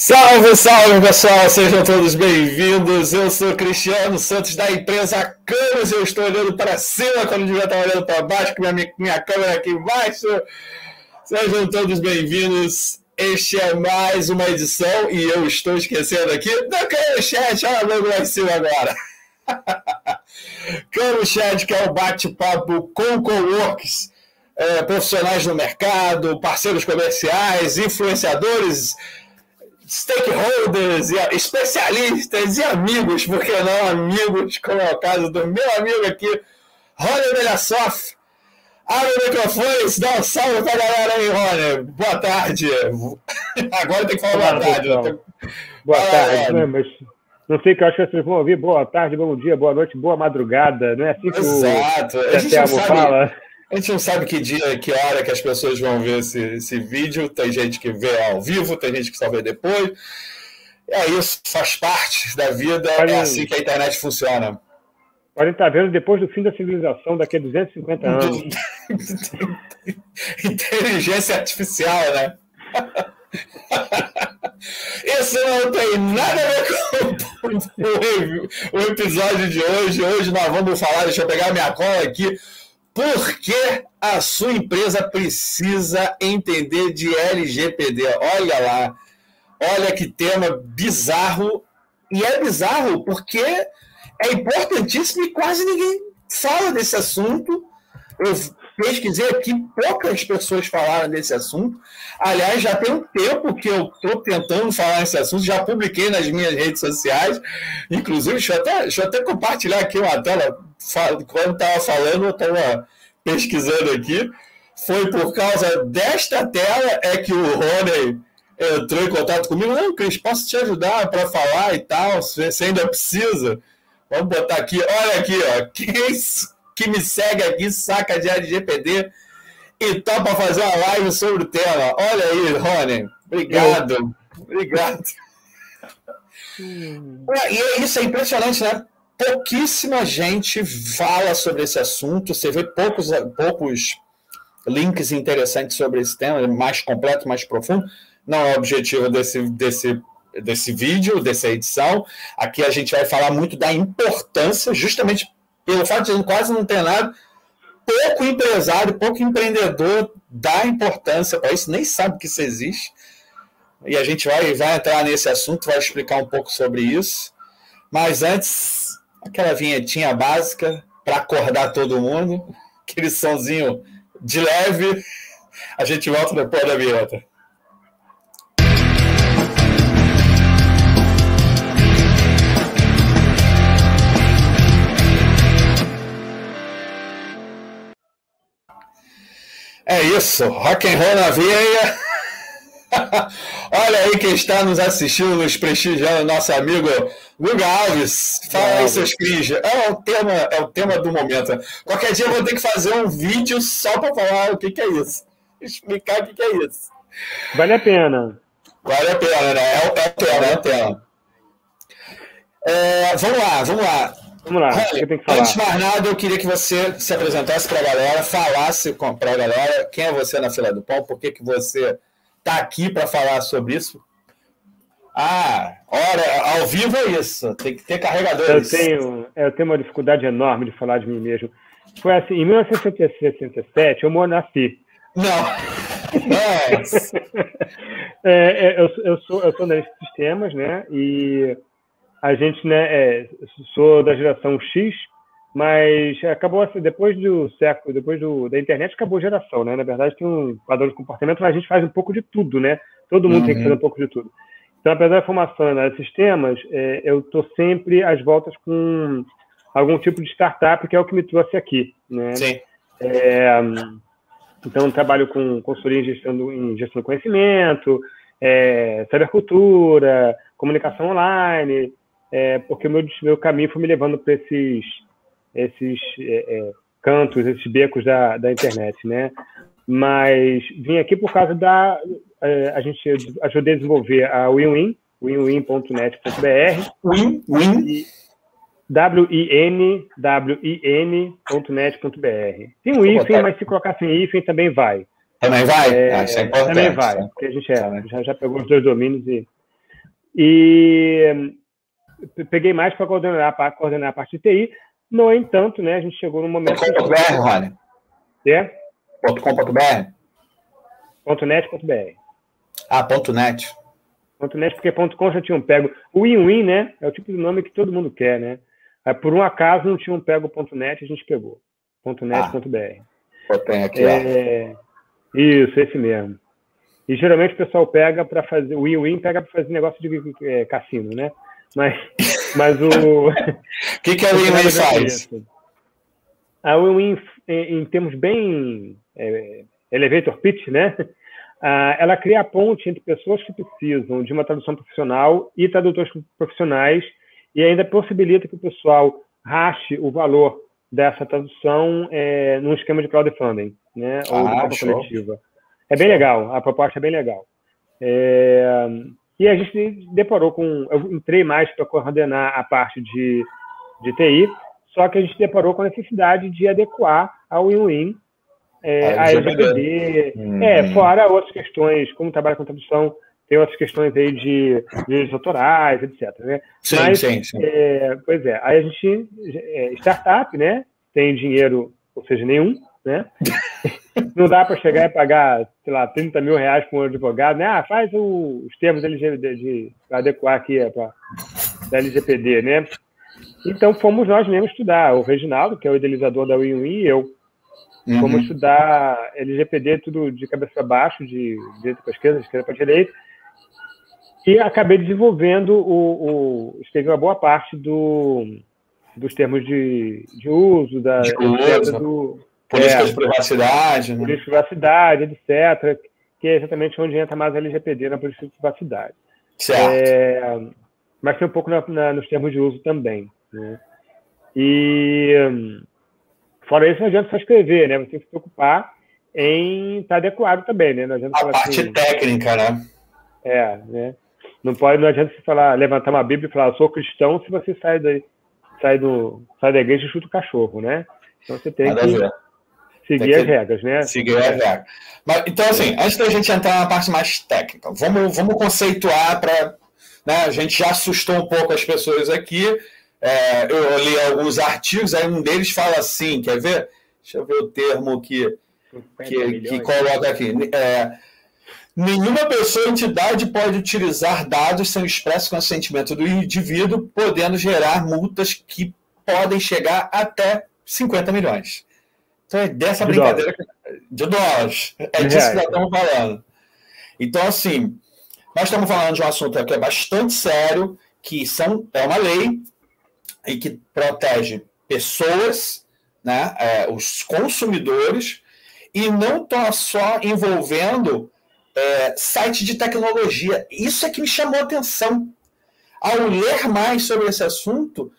Salve, salve pessoal, sejam todos bem-vindos. Eu sou Cristiano Santos da empresa Camas. Eu estou olhando para cima quando devia estar olhando para baixo, com minha, minha câmera aqui embaixo. Sejam todos bem-vindos. Este é mais uma edição e eu estou esquecendo aqui da Cano Chat. Olha logo lá em cima agora. Cano Chat, que é o bate-papo com coworks, é, profissionais no mercado, parceiros comerciais, influenciadores stakeholders, e especialistas e amigos, porque não amigos, como é o caso do meu amigo aqui, Rony Melhassoff. Abre o microfone, dá um salve pra galera aí, Rony. Boa tarde. Agora tem que falar boa tarde. Né? Boa tarde, né? mas não sei que eu acho que vocês vão ouvir boa tarde, bom dia, boa noite, boa madrugada. Não é assim que Exato. o Exato. fala? A gente não sabe que dia, que hora que as pessoas vão ver esse, esse vídeo. Tem gente que vê ao vivo, tem gente que só vê depois. É isso, faz parte da vida, é assim que a internet funciona. Podem estar vendo depois do fim da civilização, daqui a 250 anos. Inteligência artificial, né? Isso não tem nada a ver com o episódio de hoje. Hoje nós vamos falar, deixa eu pegar minha cola aqui por que a sua empresa precisa entender de LGPD? Olha lá, olha que tema bizarro. E é bizarro porque é importantíssimo e quase ninguém fala desse assunto. Eu pesquisei aqui, poucas pessoas falaram desse assunto. Aliás, já tem um tempo que eu estou tentando falar nesse assunto, já publiquei nas minhas redes sociais. Inclusive, deixa eu até, deixa eu até compartilhar aqui uma tela. Quando estava falando, eu estava pesquisando aqui. Foi por causa desta tela é que o Rony entrou em contato comigo. Não, Cris, posso te ajudar para falar e tal, você ainda precisa. Vamos botar aqui, olha aqui, ó. Quem que me segue aqui, saca de LGPD e tá para fazer uma live sobre o tema. Olha aí, Rony. Obrigado. Eu... Obrigado. Hum. E é isso, é impressionante, né? Pouquíssima gente fala sobre esse assunto, você vê poucos, poucos links interessantes sobre esse tema, mais completo, mais profundo. Não é o objetivo desse, desse, desse vídeo, dessa edição. Aqui a gente vai falar muito da importância, justamente pelo fato de quase não ter nada, pouco empresário, pouco empreendedor dá importância para isso, nem sabe que isso existe. E a gente vai, vai entrar nesse assunto, vai explicar um pouco sobre isso. Mas antes, aquela vinhetinha básica para acordar todo mundo, aquele sonzinho de leve. A gente volta depois da vinheta. É isso, rock and roll na veia. Olha aí quem está nos assistindo, nos prestigiando, nosso amigo Guga Alves. Fala aí, seus cris. É o, tema, é o tema do momento. Qualquer dia eu vou ter que fazer um vídeo só para falar o que, que é isso. Explicar o que, que é isso. Vale a pena. Vale a pena, né? É, é o tema, é o tema. É, vamos lá, vamos lá. Vamos lá, Olha, que Antes de mais nada, eu queria que você se apresentasse para a galera, falasse para a galera quem é você na fila do pão, por que, que você está aqui para falar sobre isso. Ah, ora, ao vivo é isso, tem que ter carregadores. Eu tenho, é, eu tenho uma dificuldade enorme de falar de mim mesmo. Foi assim, em 1967, eu nasci. Não. é, é, eu, eu, sou, eu sou analista de sistemas, né? E a gente, né, é, sou da geração X, mas acabou assim, depois do século, depois do, da internet, acabou a geração, né? Na verdade, tem um padrão de comportamento, mas a gente faz um pouco de tudo, né? Todo mundo uhum. tem que fazer um pouco de tudo. Então, apesar da formação em sistemas, é, eu estou sempre às voltas com algum tipo de startup, que é o que me trouxe aqui, né? Sim. É, então, trabalho com consultoria em gestão do, em gestão do conhecimento, é, cybercultura, comunicação online, é, porque o meu, meu caminho foi me levando para esses, esses é, é, cantos, esses becos da, da internet, né? Mas vim aqui por causa da... É, a gente ajudei a desenvolver a WinWin, winwin.net.br. Win, win. W-I-N, W-I-N.net.br. Tem um hífen, mas se colocar sem hífen também vai. Também vai? É, ah, isso é importante. Também vai, porque a gente é, já, já pegou os dois domínios e E peguei mais para coordenar, coordenar a parte de TI. No entanto, né, a gente chegou no momento. .com.br, Rony? É? .com.br? .net.br. Ah, ponto .net. Ponto .net, porque ponto .com já tinham pego. O win-win, né? É o tipo de nome que todo mundo quer, né? Por um acaso não tinham pego ponto .net, a gente pegou. Ponto .net.br. Ah, tem aqui, é... Isso, esse mesmo. E geralmente o pessoal pega para fazer. O win-win pega para fazer negócio de é, cassino, né? Mas, mas o. O que, que a win-win faz? A win-win, em, em termos bem é, elevator pitch, né? Ah, ela cria a ponte entre pessoas que precisam de uma tradução profissional e tradutores profissionais e ainda possibilita que o pessoal rache o valor dessa tradução é, num esquema de crowdfunding, né? Ou ah, de coletiva. É bem legal, a proposta é bem legal. É, e a gente deparou com. Eu entrei mais para coordenar a parte de, de TI, só que a gente deparou com a necessidade de adequar ao win-win é, a LGPD, hum. é, fora outras questões, como trabalha com tradução, tem outras questões aí de direitos autorais, etc. Né? Sim, Mas, sim, sim. É, pois é, aí a gente, é, startup, né, tem dinheiro, ou seja, nenhum, né? Não dá para chegar e pagar, sei lá, 30 mil reais para um advogado, né? Ah, faz o, os termos LGPD, de, adequar aqui é, para da LGPD, né? Então fomos nós mesmos estudar, o Reginaldo, que é o idealizador da WinWin, e eu, Uhum. Como estudar LGPD tudo de cabeça para baixo, de direita para esquerda, de esquerda para direita. E acabei desenvolvendo o, o escrevi uma boa parte do, dos termos de, de uso, da de uso, do, política é, de privacidade, né? política de privacidade, etc., que é exatamente onde entra mais a LGPD na política de privacidade. Certo. É, mas tem um pouco na, na, nos termos de uso também. Né? E Fora isso, não adianta só escrever, né? Você tem que se preocupar em estar adequado também, né? Não adianta a parte assim, técnica, né? É, né? Não pode, não adianta você falar, levantar uma Bíblia e falar, sou cristão, se você sai da, sai do, sai da igreja e chuta o cachorro, né? Então você tem Nada que seguir as regras, né? Seguir as regras. Mas, então, assim, antes da gente entrar na parte mais técnica, vamos, vamos conceituar para. Né, a gente já assustou um pouco as pessoas aqui é, eu li alguns artigos, aí um deles fala assim, quer ver? Deixa eu ver o termo que, que, que coloca aqui. É, nenhuma pessoa ou entidade pode utilizar dados sem o expresso consentimento do indivíduo, podendo gerar multas que podem chegar até 50 milhões. Então é dessa de brincadeira dólares. de dólares. É disso que nós estamos falando. Então, assim, nós estamos falando de um assunto que é bastante sério, que são, é uma lei, e que protege pessoas, né, é, os consumidores, e não está só envolvendo é, site de tecnologia. Isso é que me chamou a atenção. Ao ler mais sobre esse assunto,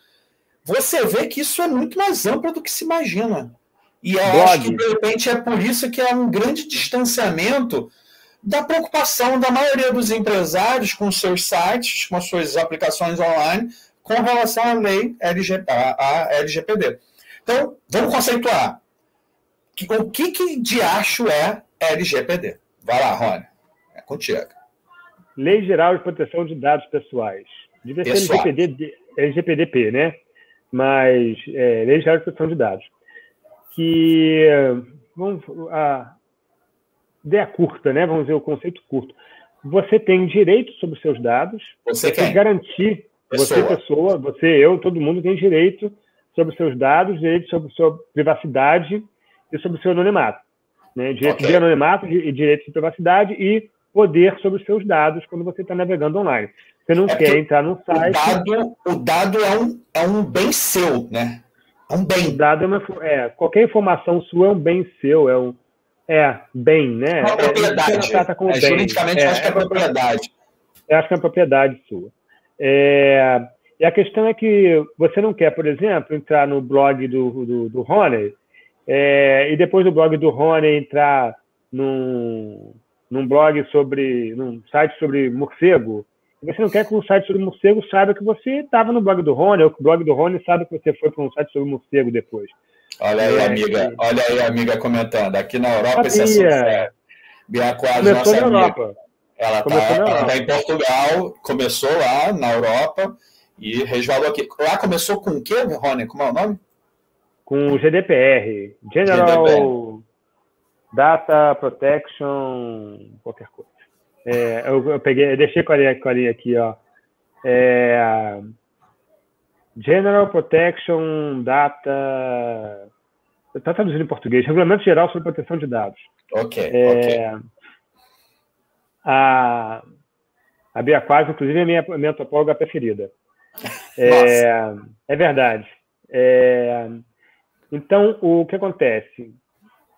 você vê que isso é muito mais amplo do que se imagina. E eu Blog. acho que, de repente, é por isso que é um grande distanciamento da preocupação da maioria dos empresários com seus sites, com suas aplicações online, com relação à lei LG, LGPD. Então, vamos conceituar. O que, que de acho é LGPD? Vai lá, Rony. É contigo. Lei Geral de Proteção de Dados Pessoais. Devia ser LGPD, LGPDP, né? Mas é, Lei Geral de Proteção de Dados. Que vamos, a ideia curta, né? Vamos dizer o conceito curto. Você tem direito sobre os seus dados, você, tem garantir Pessoa. Você, pessoa, você, eu, todo mundo tem direito sobre seus dados, direito sobre sua privacidade e sobre o seu anonimato. Né? Direito okay. de anonimato e direito de privacidade e poder sobre os seus dados quando você está navegando online. Você não é quer entrar num site. O dado, o dado é, um, é um bem seu, né? É um bem. Dado é, uma, é qualquer informação sua é um bem seu, é um é bem, né? É uma propriedade. É, como é, bem. Juridicamente, é, acho que é propriedade. Eu acho que é uma propriedade sua. É, e a questão é que você não quer, por exemplo, entrar no blog do, do, do Rony é, e depois do blog do Rony entrar num, num blog sobre, num site sobre morcego. Você não quer que o site sobre morcego saiba que você estava no blog do Rony, ou que o blog do Rony saiba que você foi para um site sobre morcego depois. Olha aí, é, amiga. Olha aí, amiga, comentando. Aqui na Europa, isso é sucesso. Bia Quadros, nossa amiga. Europa. Ela está tá em Portugal, começou lá na Europa e resvalou aqui. Lá começou com o quê, Rony? Como é o nome? Com o GDPR. General GDPR. Data Protection, qualquer coisa. É, eu, eu, peguei, eu deixei com a linha, com a linha aqui, ó. É, General Protection Data. Está traduzindo em português. Regulamento Geral sobre Proteção de Dados. Ok. É, okay. A, a Bia Quaz, inclusive, é a minha, minha topóloga preferida. É, é verdade. É, então, o que acontece?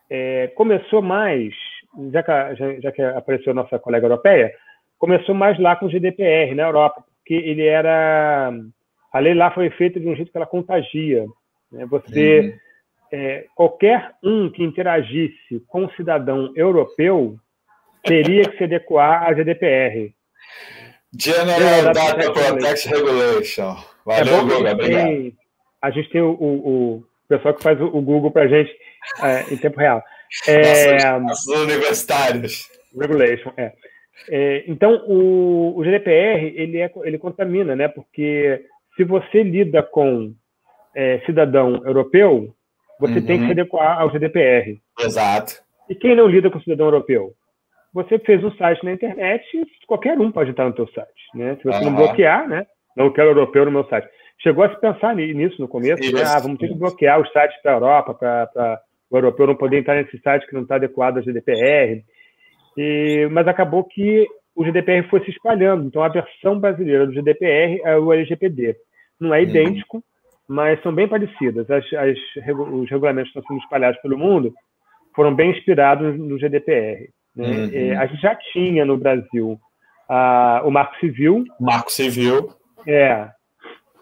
É, começou mais, já que, já, já que apareceu nossa colega europeia, começou mais lá com o GDPR na Europa, porque ele era. A lei lá foi feita de um jeito que ela contagia. Né? Você. É, qualquer um que interagisse com um cidadão europeu teria que se adequar à GDPR. General Data Protection Regulation. Valeu, é Guga, obrigado. a gente tem o, o, o, pessoal que faz o, o Google para a gente é, em tempo real. É, nossos universitários. Regulation, é. é então, o, o, GDPR, ele, é, ele contamina, né? Porque se você lida com é, cidadão europeu, você uhum. tem que se uhum. adequar ao GDPR. Exato. E quem não lida com cidadão europeu? Você fez um site na internet, qualquer um pode entrar no teu site, né? Se você uhum. não bloquear, né? Não quero europeu no meu site. Chegou a se pensar nisso no começo, né? Ah, vamos ter que bloquear os sites para a Europa, para o europeu não poder entrar nesse site que não está adequado ao GDPR. E, mas acabou que o GDPR foi se espalhando. Então, a versão brasileira do GDPR é o LGPD. Não é uhum. idêntico, mas são bem parecidas. As, as, os regulamentos que estão sendo espalhados pelo mundo foram bem inspirados no GDPR. Né? Uhum. A gente já tinha no Brasil a, o Marco Civil. Marco Civil. É.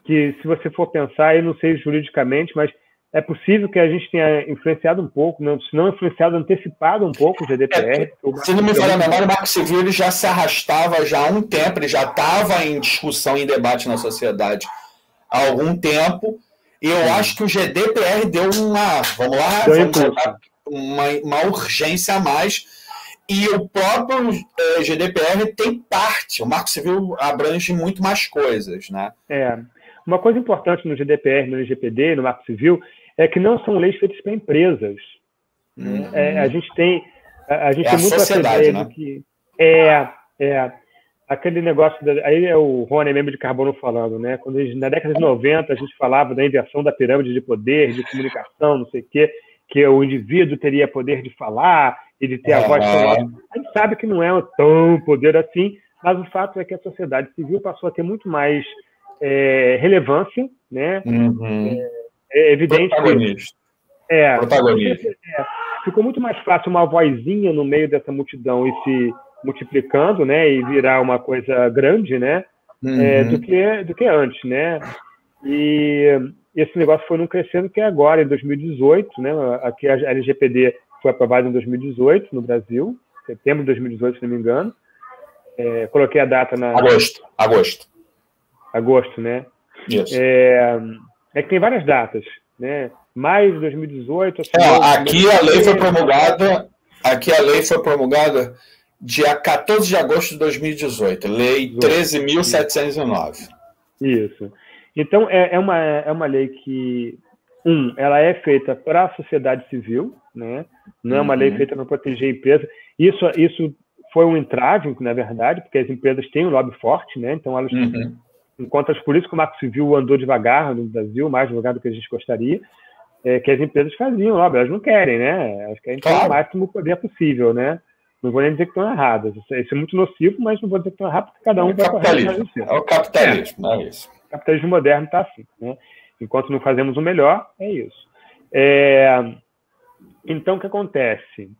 Que se você for pensar, eu não sei juridicamente, mas é possível que a gente tenha influenciado um pouco, não, se não influenciado, antecipado um pouco o GDPR. É, o se não me falha a memória, o Marco Civil ele já se arrastava já há um tempo, ele já estava em discussão, em debate na sociedade há algum tempo. E eu Sim. acho que o GDPR deu uma, vamos lá, vamos uma, uma urgência a mais e o próprio é, GDPR tem parte, o Marco Civil abrange muito mais coisas, né? É. Uma coisa importante no GDPR, no LGPD, no Marco Civil, é que não são leis feitas para empresas. Uhum. É, a gente tem, a, a gente é tem muito essa ideia né? que é, é aquele negócio, da, aí é o Rony mesmo de Carbono falando, né? Quando gente, na década de 90 a gente falava da inversão da pirâmide de poder, de comunicação, não sei o quê, que o indivíduo teria poder de falar e de ter a voz sonora. A gente sabe que não é tão poder assim, mas o fato é que a sociedade civil passou a ter muito mais é, relevância, né? Uhum. É, evidente Protagonista. que é, Protagonista. É, ficou muito mais fácil uma vozinha no meio dessa multidão e se multiplicando, né? E virar uma coisa grande, né? É, uhum. É, do que do que antes, né? E esse negócio foi não crescendo que é agora em 2018, né? Aqui a LGPD foi aprovado em 2018 no Brasil, setembro de 2018, se não me engano. É, coloquei a data na. Agosto. Agosto. Agosto, né? Isso. É, é que tem várias datas, né? Maio de 2018. Assim, é, aqui a lei foi promulgada. Aqui a lei foi promulgada dia 14 de agosto de 2018, Lei 13.709. Isso. Então, é, é, uma, é uma lei que, um, ela é feita para a sociedade civil, né? Não é uma lei uhum. feita para proteger a empresa. Isso, isso foi um entrave, na verdade, porque as empresas têm um lobby forte, né? Então elas uhum. Enquanto por isso que o Marco Civil andou devagar no Brasil, mais devagar do que a gente gostaria, é, que as empresas faziam lobby, elas não querem, né? Elas querem ter o máximo poder possível, né? Não vou nem dizer que estão erradas. Isso, é, isso, é muito nocivo, mas não vou dizer que estão erradas, porque cada um é vai capitalismo. É o capitalismo, é, é isso. O capitalismo moderno está assim, né? Enquanto não fazemos o melhor, é isso. É, então, o que acontece?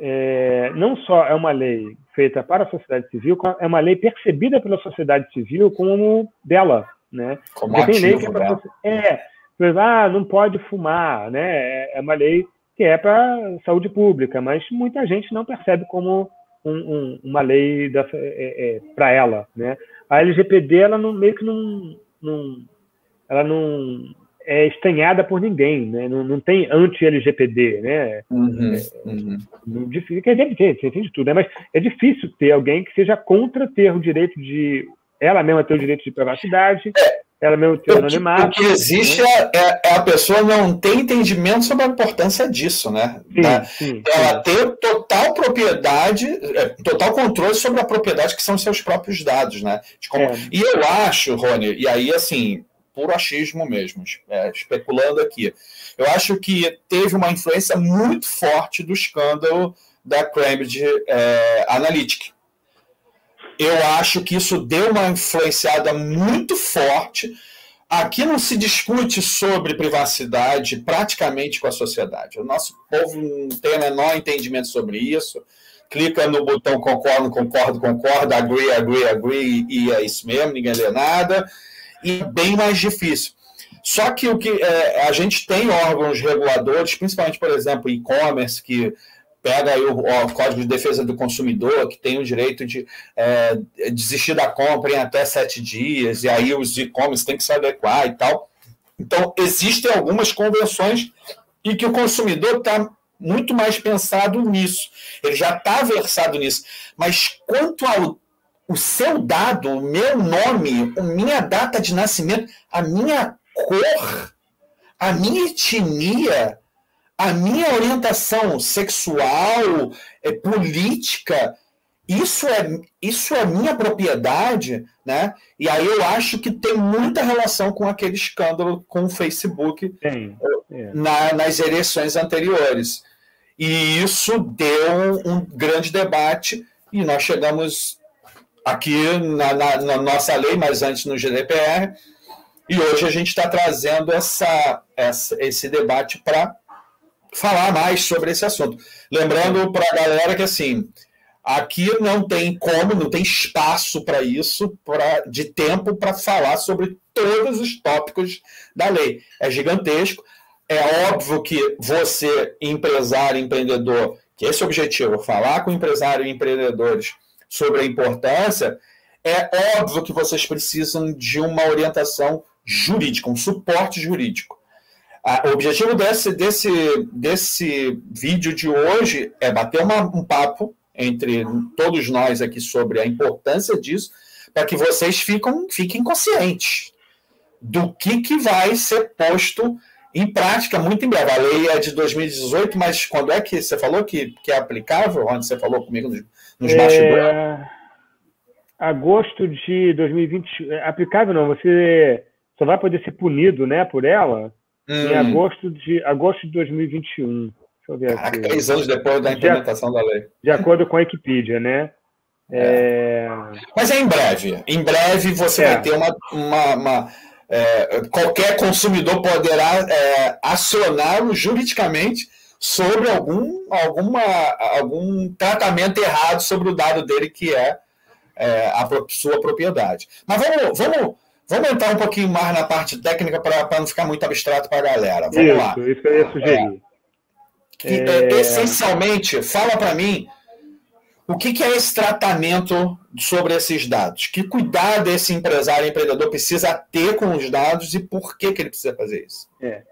É, não só é uma lei feita para a sociedade civil, é uma lei percebida pela sociedade civil como dela, né? Como Porque ativo, tem lei que é para né? é, ah, não pode fumar, né? É uma lei que é para saúde pública, mas muita gente não percebe como um, um, uma lei é, é, para ela, né? A LGPD ela não, meio que não, não ela não é estanhada por ninguém, né? Não, não tem anti-LGPD, né? Uhum, é, uhum. Difícil, quer dizer, tem, tem de tudo, né? Mas é difícil ter alguém que seja contra ter o direito de ela mesma ter o direito de privacidade, é, ela mesmo tem o anonimato. O que existe né? é, é, a pessoa não ter entendimento sobre a importância disso, né? Sim, da, sim, ela sim. ter total propriedade, é, total controle sobre a propriedade que são seus próprios dados, né? Como... É. E eu acho, Rony, e aí assim, puro achismo mesmo, é, especulando aqui, eu acho que teve uma influência muito forte do escândalo da Cambridge é, Analytica eu acho que isso deu uma influenciada muito forte. Aqui não se discute sobre privacidade praticamente com a sociedade. O nosso povo não tem o menor entendimento sobre isso. Clica no botão concordo, concordo, concordo, agree, agree, agree, e é isso mesmo, ninguém lê nada. E é bem mais difícil. Só que o que é, a gente tem órgãos reguladores, principalmente, por exemplo, e-commerce, que pega aí o, o, Código de Defesa do Consumidor, que tem o direito de é, desistir da compra em até sete dias, e aí os e-commerce têm que se adequar e tal. Então, existem algumas convenções e que o consumidor está muito mais pensado nisso. Ele já está versado nisso. Mas quanto ao o seu dado, o meu nome, a minha data de nascimento, a minha cor, a minha etnia, a minha orientação sexual, é, política, isso é, isso é minha propriedade, né? E aí eu acho que tem muita relação com aquele escândalo com o Facebook é. na, nas eleições anteriores. E isso deu um, grande debate e nós chegamos aqui na, na, na nossa lei, mas antes no GDPR, e hoje a gente está trazendo essa, essa, esse debate para falar mais sobre esse assunto. Lembrando para a galera que assim, aqui não tem como, não tem espaço para isso, pra, de tempo para falar sobre todos os tópicos da lei. É gigantesco. É óbvio que você, empresário, empreendedor, que esse é o objetivo, falar com empresário e empreendedores sobre a importância, é óbvio que vocês precisam de uma orientação jurídica, um suporte jurídico. O objetivo desse, desse, desse vídeo de hoje é bater uma, um papo entre todos nós aqui sobre a importância disso, para que vocês ficam, fiquem conscientes do que, que vai ser posto em prática muito em breve. A lei é de 2018, mas quando é que você falou que, que é aplicável? Onde você falou comigo nos, nos é... Agosto de 2020. É aplicável não, você só vai poder ser punido né, por ela Hum. Em agosto de, agosto de 2021. Deixa eu ver aqui. três anos depois da implementação de, da lei. De acordo com a Wikipedia, né? É... Mas é em breve. Em breve você é. vai ter uma. uma, uma é, qualquer consumidor poderá é, acionar juridicamente sobre algum, alguma, algum tratamento errado sobre o dado dele, que é, é a sua propriedade. Mas vamos, vamos Vamos entrar um pouquinho mais na parte técnica para não ficar muito abstrato para a galera. Vamos isso, lá. Isso que eu ia sugerir. É, é... Essencialmente, fala para mim o que, que, é esse tratamento sobre esses dados? Que cuidado esse empresário, empreendedor precisa ter com os dados e por que, que ele precisa fazer isso? É.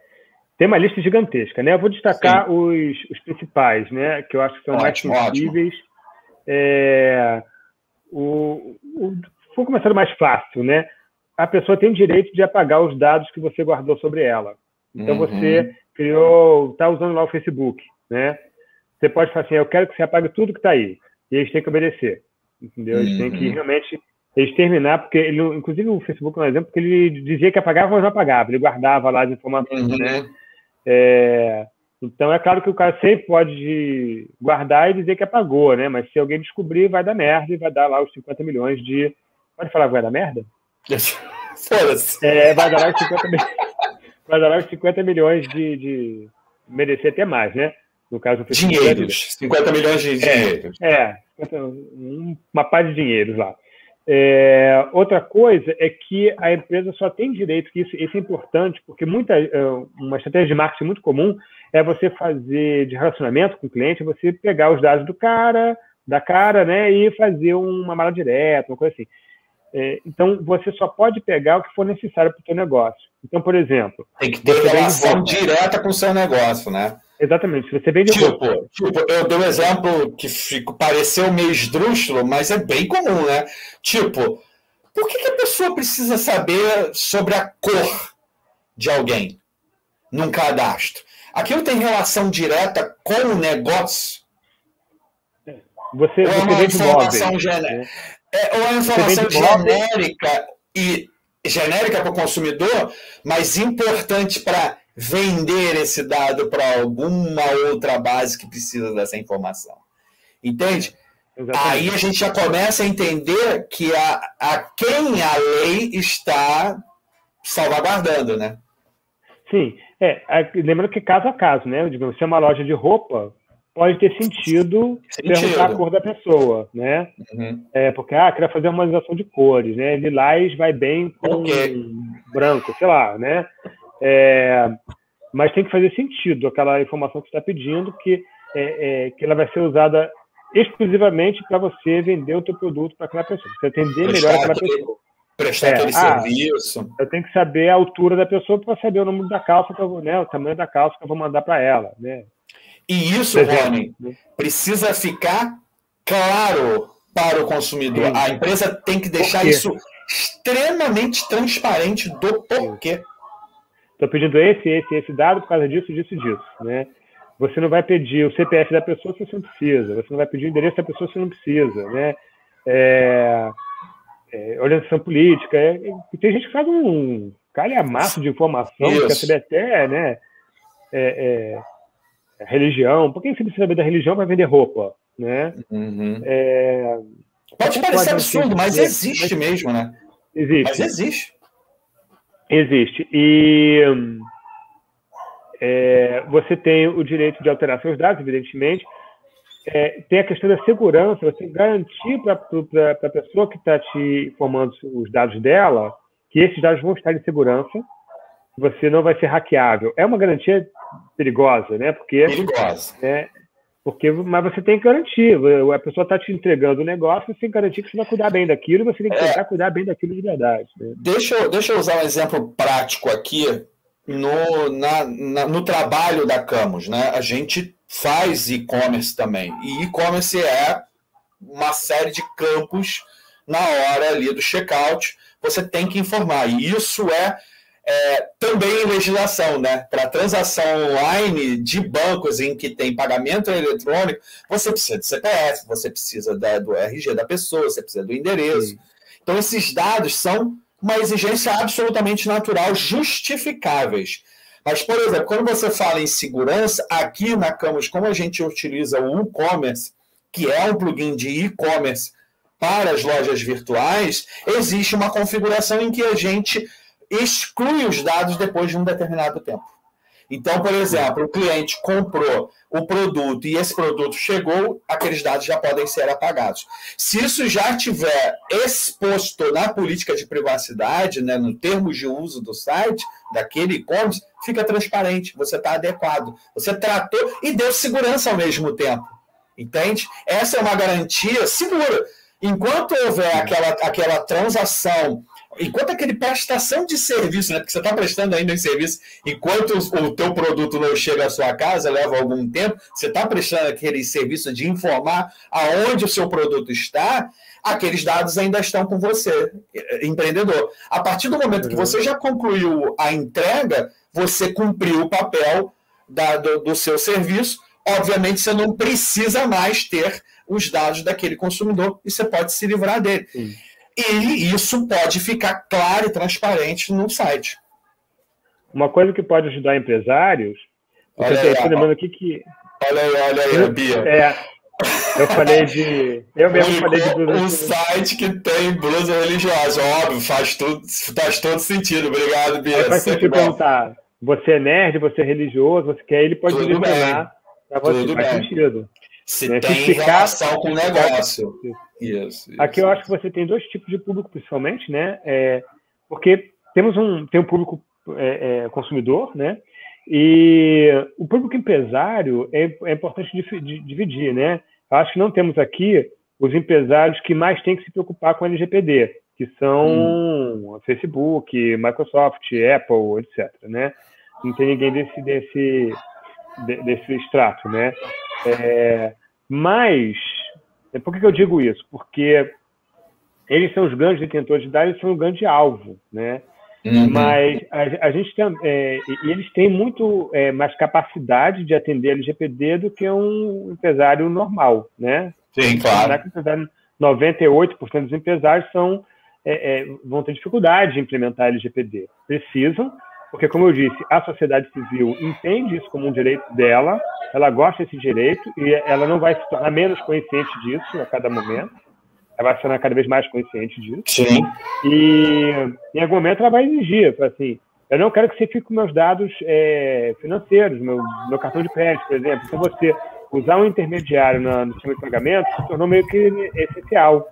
Tem uma lista gigantesca, né? Eu vou destacar os, os, principais, né? Que eu acho que são ótimo, mais sensíveis. É, o, o, vou começar mais fácil, né? a pessoa tem direito de apagar os dados que você guardou sobre ela. Então uhum. você criou, está usando lá o Facebook, né? Você pode falar assim, eu quero que você apague tudo que está aí. E eles têm que obedecer, entendeu? Eles têm que uhum. realmente exterminar, porque ele, inclusive o Facebook é um exemplo, porque ele dizia que apagava, mas não apagava, ele guardava lá as informações, uhum. né? É, então é claro que o cara sempre pode guardar e dizer que apagou, né? Mas se alguém descobrir, vai dar merda e vai dar lá os 50 milhões de. Pode falar que vai dar merda? É, vai dar mais 50 milhões, vai dar mais 50 milhões de, de. merecer até mais, né? No caso Dinheiros. 50 milhões de dinheiros. É, é uma paz de dinheiros lá. É, outra coisa é que a empresa só tem direito, que isso, isso é importante, porque muita, é, uma estratégia de marketing muito comum é você fazer de relacionamento com o cliente, você pegar os dados do cara, da cara, né, e fazer uma mala direta, uma coisa assim. É, então, você só pode pegar o que for necessário para o seu negócio. Então, por exemplo... Tem que ter relação direta com o seu negócio, né? Exatamente. Se você vende tipo. Tipo, eu dou um exemplo que fico, pareceu meio esdrúxulo, mas é bem comum, né? Tipo, por que, que a pessoa precisa saber sobre a cor de alguém num cadastro? Aquilo tem relação direta com o negócio? Você, ou é uma informação genérica. Né? É, ou é uma informação genérica e genérica para o consumidor, mas importante para vender esse dado para alguma outra base que precisa dessa informação. Entende? Exatamente. Aí a gente já começa a entender que a, a quem a lei está salvaguardando, né? Sim, é, lembrando que caso a caso, né? Digamos, se é uma loja de roupa, pode ter sentido, sentido. perguntar a cor da pessoa, né? Uhum. É, porque, ah, queria fazer uma harmonização de cores, né? Lilás vai bem com okay. branco, sei lá, né? É, mas tem que fazer sentido aquela informação que você está pedindo, que, é, é, que ela vai ser usada exclusivamente para você vender o teu produto para aquela pessoa, você atender melhor aquela pessoa. Prestar aquele ah, serviço. Eu tenho que saber a altura da pessoa para saber o número da calça, que eu vou, né, o tamanho da calça que eu vou mandar para ela. Né? E isso, Rony, precisa ficar claro para o consumidor. Sim. A empresa tem que deixar isso extremamente transparente do porquê. Estou pedindo esse, esse, esse dado por causa disso, disso, disso, né? Você não vai pedir o CPF da pessoa se você não precisa. Você não vai pedir o endereço da pessoa se você não precisa, né? É, é, orientação política. É, tem gente que faz um calhamaço de informação, Isso. quer saber até, né? É, é, religião. Por que você precisa saber da religião para vender roupa, né? Uhum. É, pode parecer absurdo, mas existe mas, mesmo, né? Existe. Mas existe. Existe. E é, você tem o direito de alterar seus dados, evidentemente. É, tem a questão da segurança, você garantir para a pessoa que está te informando os dados dela que esses dados vão estar em segurança, você não vai ser hackeável. É uma garantia perigosa, né? Porque, perigosa. É, porque, mas você tem que garantir. A pessoa está te entregando o negócio, você tem que garantir que você vai cuidar bem daquilo e você tem que é, tentar cuidar bem daquilo de verdade. Né? Deixa, eu, deixa eu usar um exemplo prático aqui no, na, na, no trabalho da Camus. Né? A gente faz e-commerce também. E e-commerce é uma série de campos na hora ali do checkout. Você tem que informar. E isso é é, também em legislação, né? Para transação online de bancos em que tem pagamento eletrônico, você precisa de CPF, você precisa da, do RG da pessoa, você precisa do endereço. Sim. Então, esses dados são uma exigência absolutamente natural, justificáveis. Mas, por exemplo, quando você fala em segurança, aqui na Camus, como a gente utiliza o e-commerce, que é um plugin de e-commerce para as lojas virtuais, existe uma configuração em que a gente exclui os dados depois de um determinado tempo. Então, por exemplo, o cliente comprou o produto e esse produto chegou, aqueles dados já podem ser apagados. Se isso já tiver exposto na política de privacidade, né, no termos de uso do site, daquele e-commerce, fica transparente, você está adequado. Você tratou e deu segurança ao mesmo tempo. Entende? Essa é uma garantia segura. Enquanto houver aquela, aquela transação enquanto aquele prestação de serviço, né? Porque você está prestando ainda em serviço, enquanto o teu produto não chega à sua casa, leva algum tempo, você está prestando aquele serviço de informar aonde o seu produto está, aqueles dados ainda estão com você, empreendedor. A partir do momento que uhum. você já concluiu a entrega, você cumpriu o papel da, do, do seu serviço. Obviamente, você não precisa mais ter os dados daquele consumidor e você pode se livrar dele. Sim. E isso pode ficar claro e transparente no site. Uma coisa que pode ajudar empresários. Olha aí, eu lembrando aqui que. Olha aí, olha aí, Bia. É, eu falei de. Eu mesmo falei de blusa. Um site que tem blusa religiosa, óbvio, faz, tudo, faz todo sentido. Obrigado, Bia. faz sentido perguntar. Você é nerd, você é religioso, você quer, ele pode tudo direcionar para você. Tudo faz bem. sentido. Se né? tem Se relação com o negócio. Isso, isso, Aqui eu acho que você tem dois tipos de público, principalmente, né? É, porque temos um, tem um público é, é, consumidor, né? E o público empresário é, é importante dividir, né? Eu acho que não temos aqui os empresários que mais têm que se preocupar com a LGPD. que são hum. Facebook, Microsoft, Apple, etc. Né? Não tem ninguém desse desse desse extrato, né? É, mas por que, que eu digo isso? Porque eles são os grandes detentores de dados, eles são o grande alvo, né? Uhum. Mas a, a, gente tem, é, e eles têm muito é, mais capacidade de atender LGPD do que um empresário normal, né? Sim, claro. 98% dos empresários são, é, é, vão ter dificuldade de implementar LGPD. Precisam, porque, como eu disse, a sociedade civil entende isso como um direito dela, ela gosta desse direito e ela não vai se tornar menos consciente disso a cada momento ela vai se tornar cada vez mais consciente disso. Sim. E em algum momento ela vai exigir, assim, eu não quero que você fique com meus dados é, financeiros, meu, meu cartão de crédito, por exemplo. Se você usar um intermediário no, no sistema de pagamento, se tornou meio que essencial.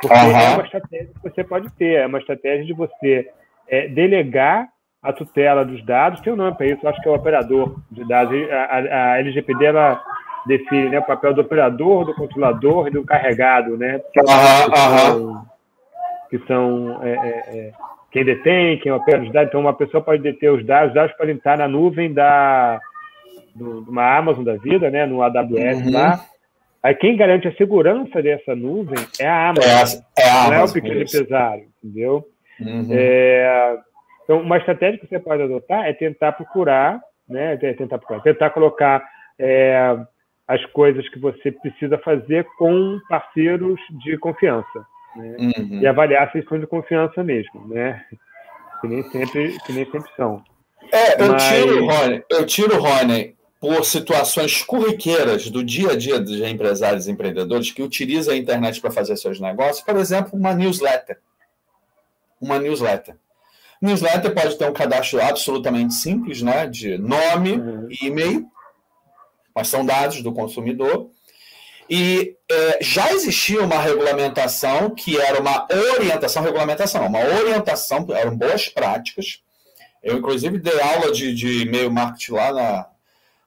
Porque uhum. é uma estratégia que você pode ter, é uma estratégia de você é, delegar a tutela dos dados, tem um nome para isso, acho que é o operador de dados. A, a, a LGPD, ela define né, o papel do operador, do controlador e do carregado, né? Que, são, que são é, é, é, quem detém, quem opera os dados. Então, uma pessoa pode deter os dados, os dados podem estar na nuvem da do, de uma Amazon da vida, né? No AWS uhum. lá. Aí quem garante a segurança dessa nuvem é a Amazon, é a, é a Amazon, não é o pequeno empresário, entendeu? Uhum. É, então, uma estratégia que você pode adotar é tentar procurar, né? Tentar procurar, tentar colocar é, as coisas que você precisa fazer com parceiros de confiança. Né? Uhum. E avaliar se são de confiança mesmo, né? Que nem sempre, que nem sempre são. É, eu Mas... tiro, Rony, eu tiro, Rony, por situações corriqueiras do dia a dia dos empresários e empreendedores que utilizam a internet para fazer seus negócios, por exemplo, uma newsletter. Uma newsletter. Newsletter pode ter um cadastro absolutamente simples, né? De nome uhum. e e-mail mas são dados do consumidor. E é, já existia uma regulamentação que era uma orientação, regulamentação, uma orientação, eram boas práticas. Eu, inclusive, dei aula de, de e-mail marketing lá na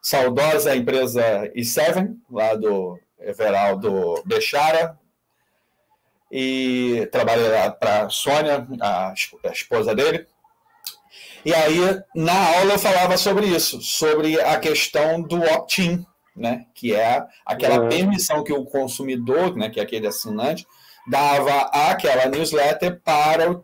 saudosa empresa E7, lá do Everaldo Bechara, e trabalhei para a Sônia, a esposa dele. E aí, na aula, eu falava sobre isso, sobre a questão do opt-in, né? que é aquela uhum. permissão que o consumidor, né? que é aquele assinante, dava àquela newsletter para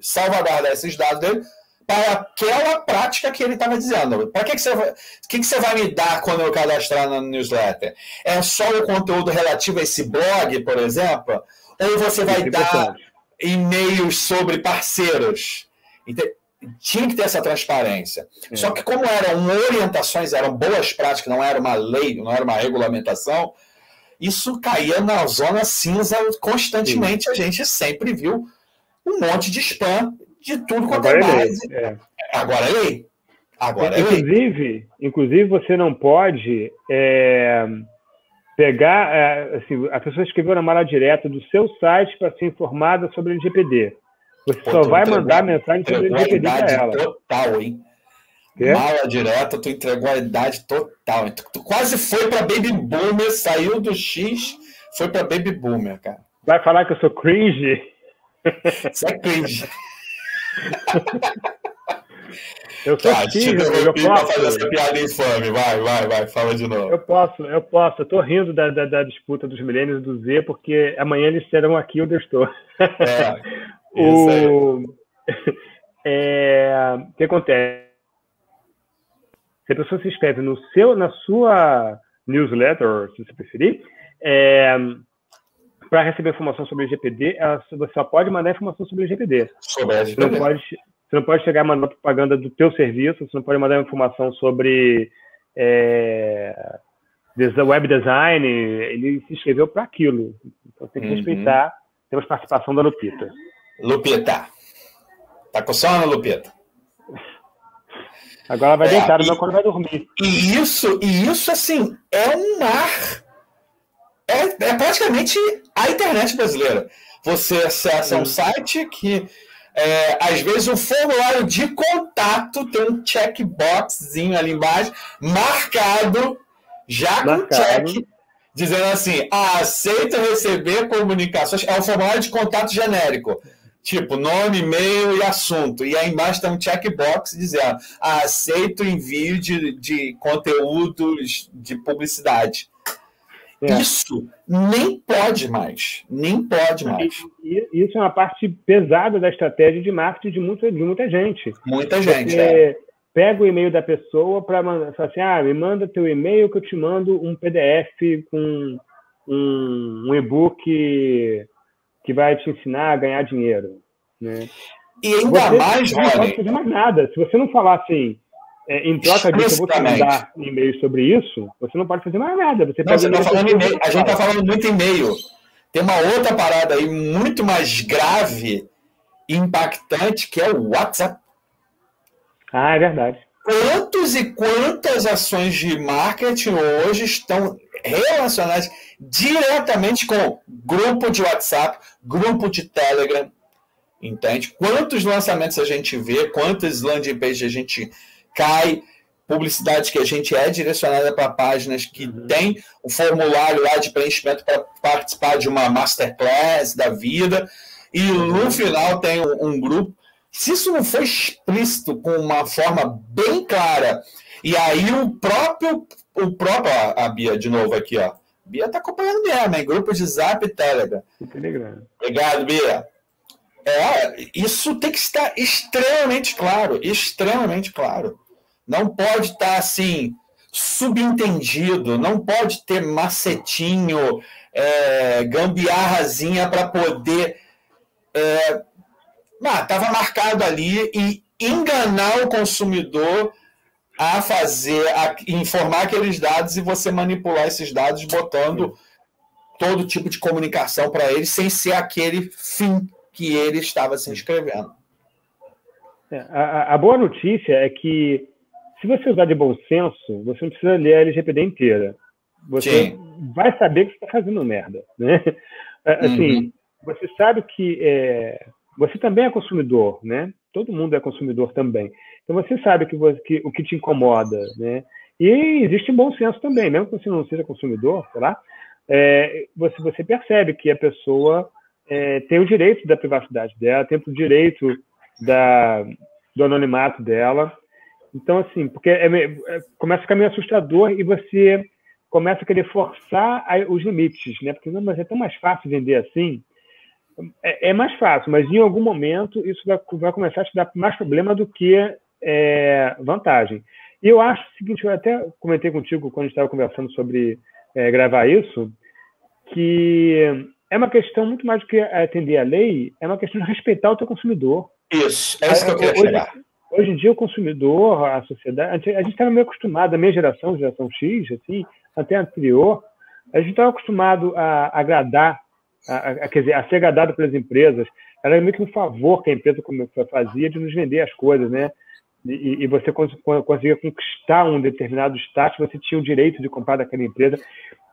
salvaguardar esses dados dele para aquela prática que ele estava dizendo. Para que, que, você, vai, que, que você vai me dar quando eu cadastrar na newsletter? É só o conteúdo relativo a esse blog, por exemplo? Ou você vai é dar e-mails sobre parceiros? tinha que ter essa transparência. É. Só que como eram orientações, eram boas práticas, não era uma lei, não era uma regulamentação, isso caía na zona cinza constantemente. Sim. A gente sempre viu um monte de spam de tudo quanto é, é base. É. Agora é lei. Agora é inclusive, lei. Inclusive, você não pode é, pegar. É, assim, a pessoa escreveu na mala direta do seu site para ser informada sobre o LGPD. Você Pô, só vai mandar mensagem sobre LGPD para ela. Total, hein? É? Mala direta, tu entregou a idade total. Tu, tu quase foi para Baby Boomer, saiu do X, foi para Baby Boomer, cara. Vai falar que eu sou cringe? Você é cringe. eu sou cringe, eu posso. fazer essa piada infame. Vai, vai, vai, fala de novo. Eu posso, eu posso. Eu tô rindo da, da, da disputa dos milênios do Z, porque amanhã eles serão aqui onde eu estou. É. O... é... o que acontece? Se a pessoa se inscreve no seu, na sua newsletter, se você preferir, é... para receber informação sobre o GPD, você só pode mandar informação sobre o GPD. Sobre Você não pode, você não pode chegar mandando propaganda do teu serviço, você não pode mandar informação sobre é, web design, ele se inscreveu para aquilo. Então tem que uhum. respeitar. Temos participação da Lupita. Lupita. Tá com sono, Lupita? Agora vai é, deitar, não quando vai dormir. E isso, e isso assim, é um mar. É, é praticamente a internet brasileira. Você acessa um site que é, às vezes o formulário de contato tem um checkboxzinho ali embaixo, marcado, já marcado. com check, dizendo assim: aceita receber comunicações. É um formulário de contato genérico Tipo, nome, e-mail e assunto. E aí embaixo tem um checkbox dizendo: aceito envio de, de conteúdos de publicidade. É. Isso nem pode mais. Nem pode mais. Isso é uma parte pesada da estratégia de marketing de muita, de muita gente. Muita gente. É. Pega o e-mail da pessoa para mandar assim: ah, me manda teu e-mail que eu te mando um PDF com um, um e-book que vai te ensinar a ganhar dinheiro. Né? E ainda você, mais, Você não pode fazer mais nada. Se você não falar assim, é, em troca disso, eu vou te mandar e-mail sobre isso, você não pode fazer mais nada. Você, não, você tá falando e-mail. A gente está falando muito e-mail. Tem uma outra parada aí muito mais grave e impactante que é o WhatsApp. Ah, é verdade. Quantos e quantas ações de marketing hoje estão relacionadas diretamente com grupo de WhatsApp, grupo de Telegram, entende? Quantos lançamentos a gente vê, quantas landing pages a gente cai, publicidade que a gente é direcionada para páginas que uhum. tem o formulário lá de preenchimento para participar de uma masterclass da vida, e no uhum. final tem um, um grupo. Se isso não for explícito com uma forma bem clara, e aí o próprio, o próprio, a Bia de novo aqui, ó, Bia tá acompanhando mesmo, hein? Grupo de Zap e Telegram. Telegram. Obrigado, Bia. É, isso tem que estar extremamente claro, extremamente claro. Não pode estar assim subentendido, não pode ter macetinho, é, gambiarrazinha para poder. É, ah, estava marcado ali e enganar o consumidor a fazer, a informar aqueles dados e você manipular esses dados botando todo tipo de comunicação para ele sem ser aquele fim que ele estava se inscrevendo. É, a, a, boa notícia é que se você usar de bom senso, você não precisa ler a LGPD inteira. Você Sim. vai saber que você está fazendo merda, né? É, assim, uhum. você sabe que é, você também é consumidor, né? Todo mundo é consumidor também. Então você sabe que, você, que o que te incomoda, né? E existe um bom senso também, mesmo que você não seja consumidor, sei lá, é, você, você percebe que a pessoa é, tem o direito da privacidade dela, tem o direito da, do anonimato dela. Então, assim, porque é, é, começa a ficar meio assustador e você começa a querer forçar os limites, né? Porque não, mas é tão mais fácil vender assim. É, é mais fácil, mas em algum momento isso vai, vai começar a te dar mais problema do que é, vantagem. E eu acho o seguinte, eu até comentei contigo quando a gente estava conversando sobre é, gravar isso, que é uma questão muito mais do que atender a lei, é uma questão de respeitar o teu consumidor. Isso, é isso que eu queria hoje, chegar. Hoje em dia, o consumidor, a sociedade, a gente estava meio acostumado, a minha geração, geração X, assim, até anterior, a gente estava acostumado a agradar, a, a, quer dizer, a ser agradado pelas empresas. Era meio que um favor que a empresa fazia de nos vender as coisas, né? e, e você conseguia conquistar um determinado status, você tinha o direito de comprar daquela empresa.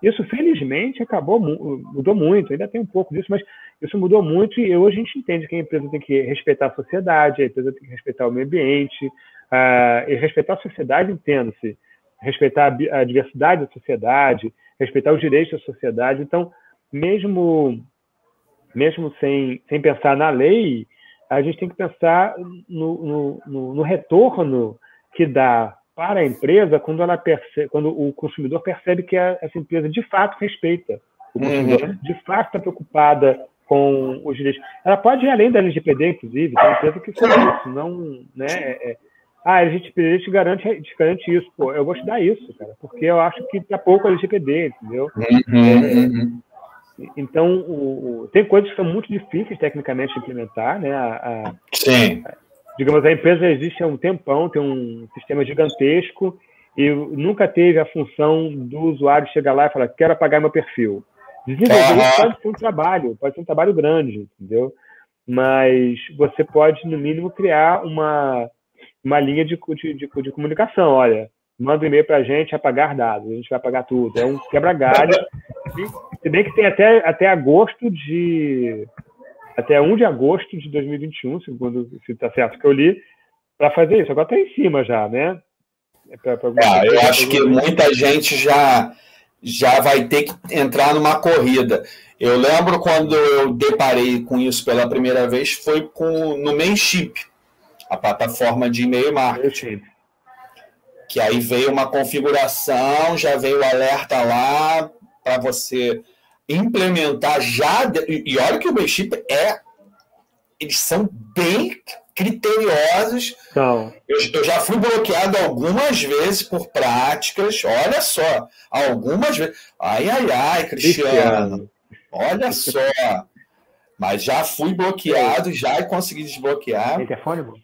Isso, felizmente, acabou, mudou muito, ainda tem um pouco disso, mas isso mudou muito e hoje a gente entende que a empresa tem que respeitar a sociedade, a empresa tem que respeitar o meio ambiente, uh, e respeitar a sociedade, entendo-se, respeitar a, diversidade da sociedade, respeitar os direitos da sociedade. Então, mesmo, mesmo sem, sem pensar na lei, a gente tem que pensar no, no, no retorno que dá para a empresa quando, ela percebe, quando o consumidor percebe que a, essa empresa de fato respeita o consumidor, uhum. de fato está preocupada com os direitos. Ela pode ir além da LGPD, inclusive, tem empresa que faz isso, não, né, é, é, ah, a LGPD te garante, te garante isso, pô, eu vou te dar isso, cara, porque eu acho que tá pouco a LGPD, entendeu? Uhum, é. Então, o, o, tem coisas que são muito difíceis tecnicamente de implementar, né? A, a, Sim. A, digamos, a empresa existe há um tempão, tem um sistema gigantesco e nunca teve a função do usuário chegar lá e falar, quero apagar meu perfil. Desenvolver uhum. pode ser um trabalho, pode ser um trabalho grande, entendeu? Mas você pode, no mínimo, criar uma, uma linha de, de, de, de comunicação. Olha, manda um e-mail para a gente, apagar dados, a gente vai apagar tudo. É um quebra-galho. Se bem que tem até, até agosto de. Até 1 de agosto de 2021, segundo se está certo que eu li, para fazer isso. Agora está em cima já, né? É pra, pra é, eu acho que muita gente já já vai ter que entrar numa corrida. Eu lembro quando eu deparei com isso pela primeira vez, foi com, no Mailchimp, a plataforma de e-mail marketing. Que aí veio uma configuração, já veio o alerta lá para você implementar já. E olha que o Mailchimp é. Eles são bem criteriosos. Então. Eu, eu, já fui bloqueado algumas vezes por práticas. Olha só, algumas vezes. Ai, ai, ai, Cristiano. Olha só. Mas já fui bloqueado, já consegui desbloquear. Telefone,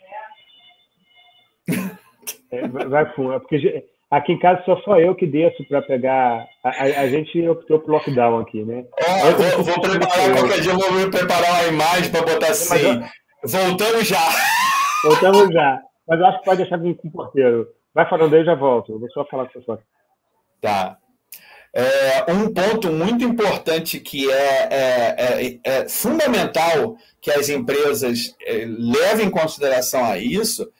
é, vai fundo, porque aqui em casa só só eu que desço para pegar. A, a, a, gente optou por lockdown aqui, né? Oh, eu vou, vou preparar qualquer dia, eu vou preparar uma imagem para botar assim. Voltamos já. Voltamos já. Mas eu acho que pode deixar com o porteiro. Vai falando aí, eu já volto. Eu vou só falar com você. Tá. É, um ponto muito importante que é, é, é, é fundamental que as empresas é, levem em consideração a isso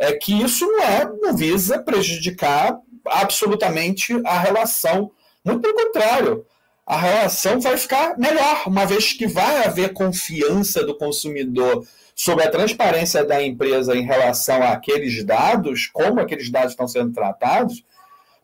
é que isso não, é, não visa prejudicar absolutamente a relação. Muito pelo contrário, a relação vai ficar melhor, uma vez que vai haver confiança do consumidor sobre a transparência da empresa em relação àqueles dados, como aqueles dados estão sendo tratados,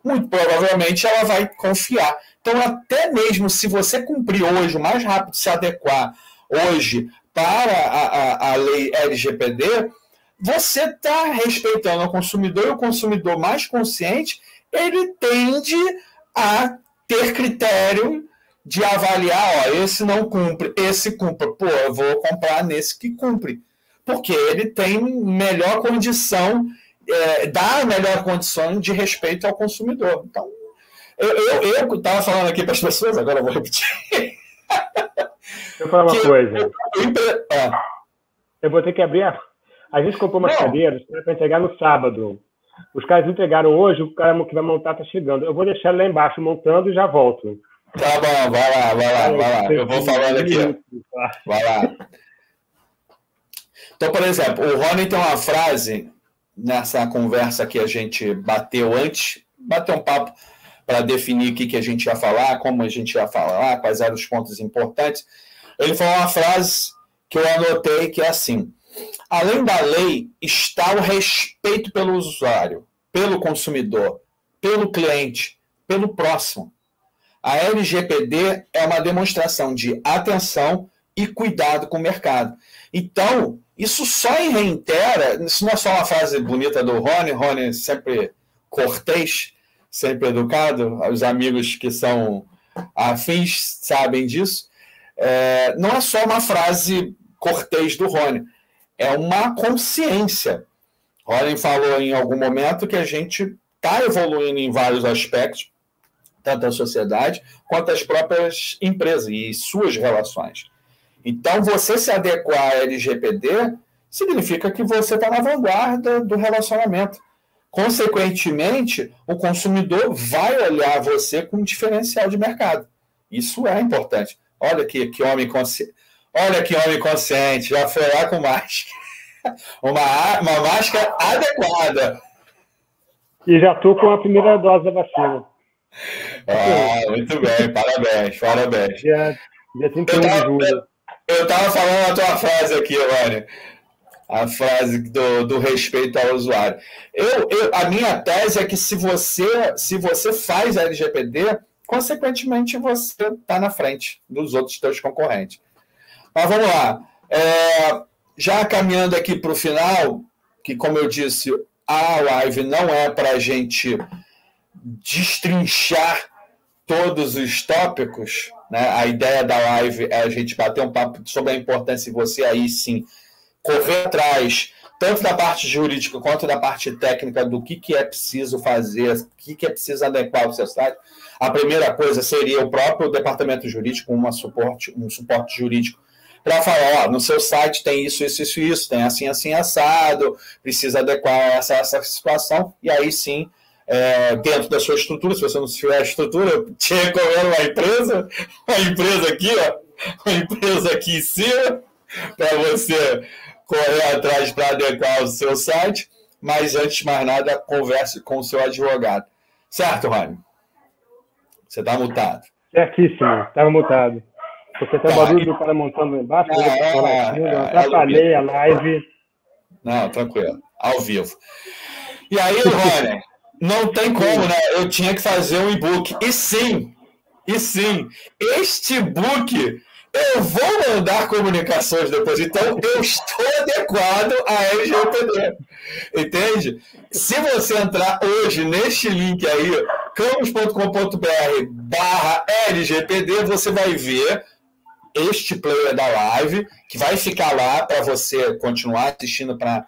muito provavelmente ela vai confiar. Então, até mesmo se você cumprir hoje, o mais rápido se adequar hoje para a, a, a lei LGPD, você está respeitando o consumidor e o consumidor mais consciente, ele tende a ter critério de avaliar, ó, esse não cumpre, esse cumpre, pô, eu vou comprar nesse que cumpre, porque ele tem melhor condição, é, dá a melhor condição de respeito ao consumidor. Então, eu estava falando aqui para as pessoas, agora eu vou repetir. Deixa eu falar uma que, coisa. Eu, eu, ah. eu, vou ter que abrir a. A gente comprou umas não. cadeiras para entregar no sábado. Os caras entregaram hoje, o cara que vai montar está chegando. Eu vou deixar ele lá embaixo montando e já volto. Tá bom, vai lá, vai lá, vai lá. Eu vou falando aqui. Vai lá. Então, por exemplo, o Rony tem uma frase nessa conversa que a gente bateu antes, bateu um papo para definir o que, que a gente ia falar, como a gente ia falar, quais eram os pontos importantes. Ele falou uma frase que eu anotei que é assim: além da lei está o respeito pelo usuário, pelo consumidor, pelo cliente, pelo próximo. A LGPD é uma demonstração de atenção e cuidado com o mercado. Então, isso só reitera, isso não é só uma frase bonita do Rony, Rony sempre cortês, sempre educado, os amigos que são afins sabem disso. É, não é só uma frase cortês do Rony, é uma consciência. Rony falou em algum momento que a gente está evoluindo em vários aspectos, tanto a sociedade quanto as próprias empresas e suas relações. Então, você se adequar à LGPD significa que você está na vanguarda do relacionamento. Consequentemente, o consumidor vai olhar você com um diferencial de mercado. Isso é importante. Olha que, que homem consciente. Olha que homem consciente, já foi lá com máscara. Uma, uma máscara adequada. E já estou com a primeira dose da vacina. Ah, muito bem, parabéns, parabéns. Dia, dia 31 de julho. Eu estava falando a tua frase aqui, Rony. A frase do, do respeito ao usuário. Eu, eu, a minha tese é que se você, se você faz a LGPD, consequentemente você está na frente dos outros teus concorrentes. Mas vamos lá. É, já caminhando aqui para o final, que como eu disse, a live não é para a gente destrinchar todos os tópicos, né? A ideia da live é a gente bater um papo sobre a importância de você aí sim correr atrás tanto da parte jurídica quanto da parte técnica do que, que é preciso fazer, o que, que é preciso adequar ao seu site. A primeira coisa seria o próprio departamento jurídico, uma suporte, um suporte jurídico para falar, ó, no seu site tem isso, isso, isso, isso, tem assim, assim, assado, precisa adequar essa, essa situação, e aí sim é, dentro da sua estrutura, se você não tiver estrutura, eu te recomendo uma empresa, uma empresa aqui, ó, uma empresa aqui em cima, para você correr atrás para adequar o seu site, mas antes de mais nada, converse com o seu advogado. Certo, Rony? Você está mutado. Certíssimo, estava mutado. Porque tem o tá, barulho do cara montando embaixo, não, é, é, atrapalhei a live. Não, tranquilo, ao vivo. E aí, Rony, não tem como, né? Eu tinha que fazer um e-book. E sim, e sim, este book eu vou mandar comunicações depois. Então, eu estou adequado à LGPD. Entende? Se você entrar hoje neste link aí, campus.com.br barra LGPD, você vai ver este player da live, que vai ficar lá para você continuar assistindo para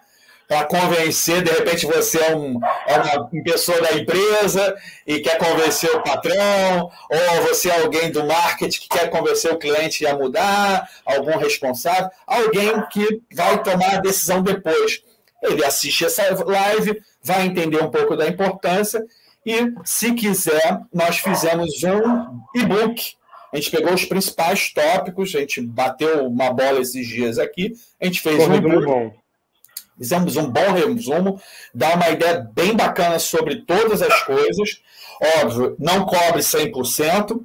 para convencer, de repente você é, um, é uma pessoa da empresa e quer convencer o patrão, ou você é alguém do marketing que quer convencer o cliente a mudar, algum responsável, alguém que vai tomar a decisão depois. Ele assiste essa live, vai entender um pouco da importância e, se quiser, nós fizemos um e-book. A gente pegou os principais tópicos, a gente bateu uma bola esses dias aqui, a gente fez um. Bom Fizemos um bom resumo, dá uma ideia bem bacana sobre todas as coisas. Óbvio, não cobre 100%,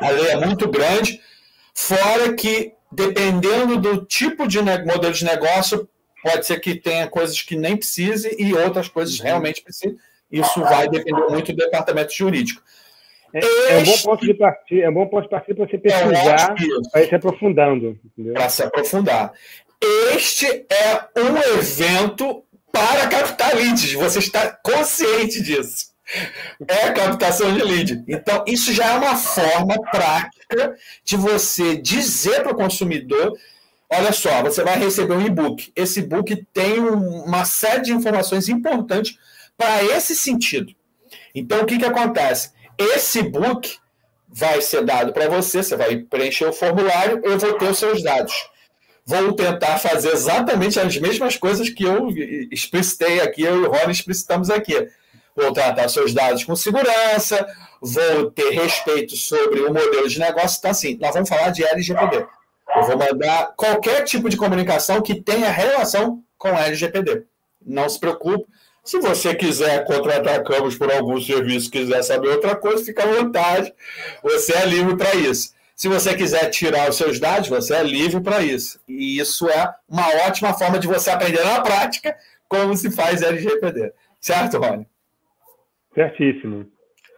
a lei é muito grande, fora que, dependendo do tipo de modelo de negócio, pode ser que tenha coisas que nem precise e outras coisas realmente precisem. Isso vai depender muito do departamento jurídico. É, é, um bom ponto de partida, é um bom ponto de partida para você pesquisar, para ir se aprofundando. Para se aprofundar. Este é um evento para captar leads. Você está consciente disso. É a captação de lead. Então, isso já é uma forma prática de você dizer para o consumidor: olha só, você vai receber um e-book. Esse e-book tem uma série de informações importantes para esse sentido. Então, o que, que acontece? Esse e-book vai ser dado para você, você vai preencher o formulário, eu vou ter os seus dados vou tentar fazer exatamente as mesmas coisas que eu explicitei aqui, eu e o Rony explicitamos aqui. Vou tratar seus dados com segurança, vou ter respeito sobre o modelo de negócio. Então, assim, nós vamos falar de LGPD. Eu vou mandar qualquer tipo de comunicação que tenha relação com LGPD. Não se preocupe. Se você quiser contratar Campos por algum serviço, quiser saber outra coisa, fica à vontade. Você é livre para isso. Se você quiser tirar os seus dados, você é livre para isso. E isso é uma ótima forma de você aprender na prática como se faz LGPD. Certo, Rony? Certíssimo.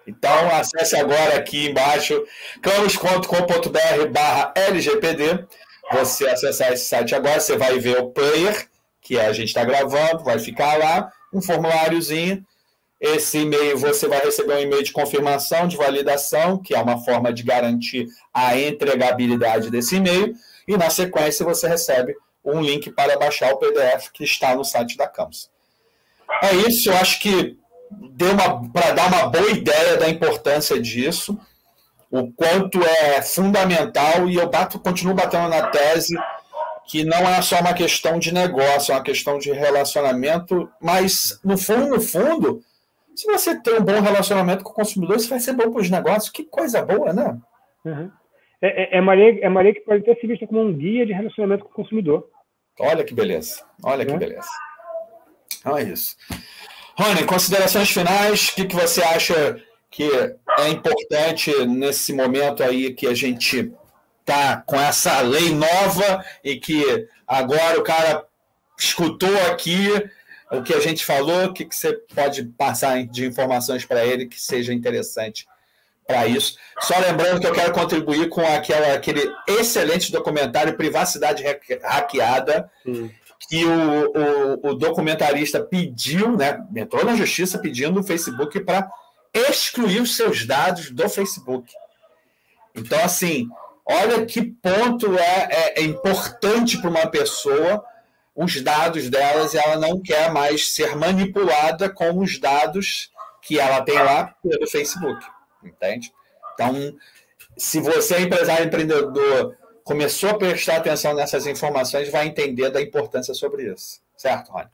Então, acesse agora aqui embaixo campos.com.br barra LGPD. Você acessar esse site agora, você vai ver o player, que a gente está gravando, vai ficar lá, um formuláriozinho. Esse e-mail você vai receber um e-mail de confirmação de validação, que é uma forma de garantir a entregabilidade desse e-mail, e na sequência você recebe um link para baixar o PDF que está no site da Campus. É isso, eu acho que deu para dar uma boa ideia da importância disso, o quanto é fundamental, e eu bato, continuo batendo na tese que não é só uma questão de negócio, é uma questão de relacionamento, mas no fundo, no fundo, se você tem um bom relacionamento com o consumidor, isso vai ser bom para os negócios. Que coisa boa, né? Uhum. É, é, é, Maria, é Maria que pode ter se visto como um guia de relacionamento com o consumidor. Olha que beleza. Olha que beleza. Então é isso. Rony, considerações finais. O que, que você acha que é importante nesse momento aí que a gente tá com essa lei nova e que agora o cara escutou aqui o que a gente falou, o que, que você pode passar de informações para ele que seja interessante para isso. Só lembrando que eu quero contribuir com aquela, aquele excelente documentário Privacidade Hackeada, hum. que o, o, o, documentarista pediu, né, entrou na justiça pedindo o Facebook para excluir os seus dados do Facebook. Então, assim, olha que ponto é, é, é importante para uma pessoa os dados delas e ela não quer mais ser manipulada com os dados que ela tem lá pelo Facebook, entende? Então, se você é empresário empreendedor, começou a prestar atenção nessas informações, vai entender da importância sobre isso. Certo, Rony?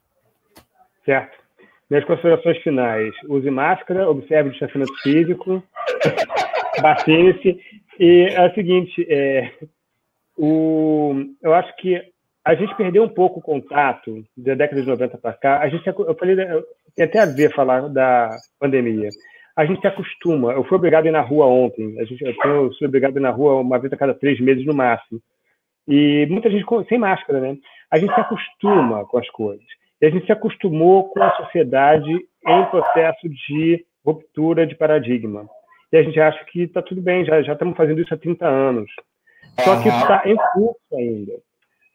Certo. Minhas considerações finais. Use máscara, observe o distanciamento físico, vacine-se. E é o seguinte, é, o, eu acho que a gente perdeu um pouco o contato da década de 90 para cá. A gente, eu falei, tem até a ver falar da pandemia. a gente se acostuma. Eu fui obrigado a ir na rua ontem. A gente, eu, fui obrigado a ir na rua uma vez a cada três meses no máximo. E muita gente sem máscara, né? A gente se acostuma com as coisas. E a gente se acostumou com a sociedade em processo de ruptura de paradigma. E a gente acha que está tudo bem, já, já estamos fazendo isso há 30 anos. Só que está em curso ainda.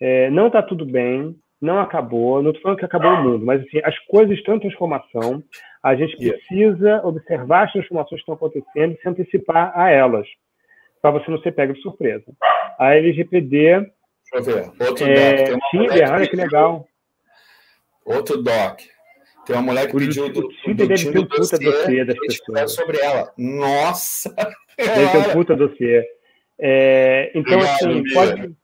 É, não está tudo bem, não acabou, não estou falando que acabou o mundo, mas assim, as coisas estão em transformação, a gente precisa observar as transformações que estão acontecendo e se antecipar a elas, para você não ser pego de surpresa. A LGPD. Deixa eu ver. Outro é, doc. Tinder, olha que legal. Outro doc. Tem uma mulher que o pediu do, o Tinder deve ter um puta dossiê das pessoas. sobre ela. Nossa! Deve ter um puta dossiê. É, então, Obrigado, assim, pode,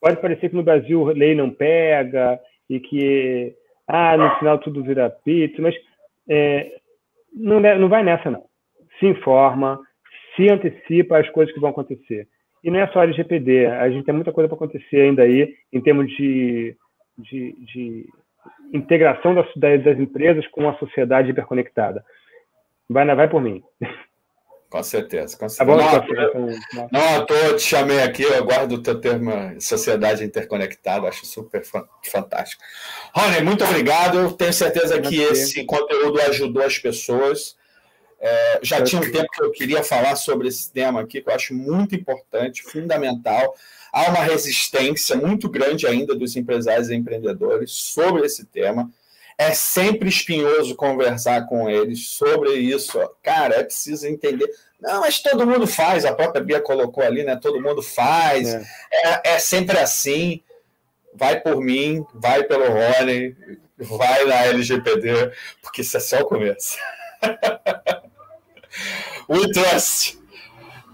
pode parecer que no Brasil lei não pega e que ah, no final tudo vira pizza, mas é, não, não vai nessa, não. Se informa, se antecipa as coisas que vão acontecer. E não é só LGPD, a gente tem muita coisa para acontecer ainda aí, em termos de, de, de integração das, das empresas com a sociedade hiperconectada. Vai, vai por mim. Com certeza, com certeza. Tá bom, não, não, eu tô, te chamei aqui, eu guardo o teu termo sociedade interconectada, acho super fantástico. Rony, muito obrigado. Tenho certeza que esse conteúdo ajudou as pessoas. É, já tinha um tempo que eu queria falar sobre esse tema aqui, que eu acho muito importante, fundamental. Há uma resistência muito grande ainda dos empresários e empreendedores sobre esse tema é sempre espinhoso conversar com eles sobre isso. Cara, é preciso entender. Não, mas todo mundo faz, a própria Bia colocou ali, né? Todo mundo faz, é, é, é sempre assim. Vai por mim, vai pelo Rony, vai na LGPD, porque isso é só o começo. We trust.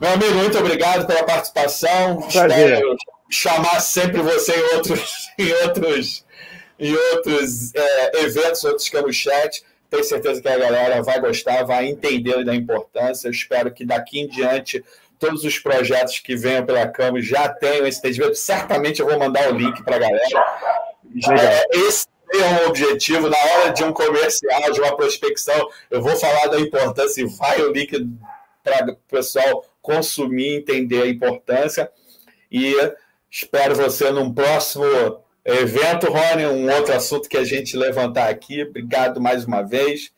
Meu amigo, muito obrigado pela participação. Prazer. Espero chamar sempre você em outros, em outros em outros é, eventos, outros Camus Chat. Tenho certeza que a galera vai gostar, vai entender da importância. Eu espero que daqui em diante todos os projetos que venham pela Camus já tenham esse entendimento. Certamente eu vou mandar o link para a galera. É, esse é um objetivo. Na hora de um comercial, de uma prospecção, eu vou falar da importância e vai o link para o pessoal consumir, entender a importância. E espero você num próximo evento, Rony, um outro assunto que a gente levantar aqui. Obrigado mais uma vez.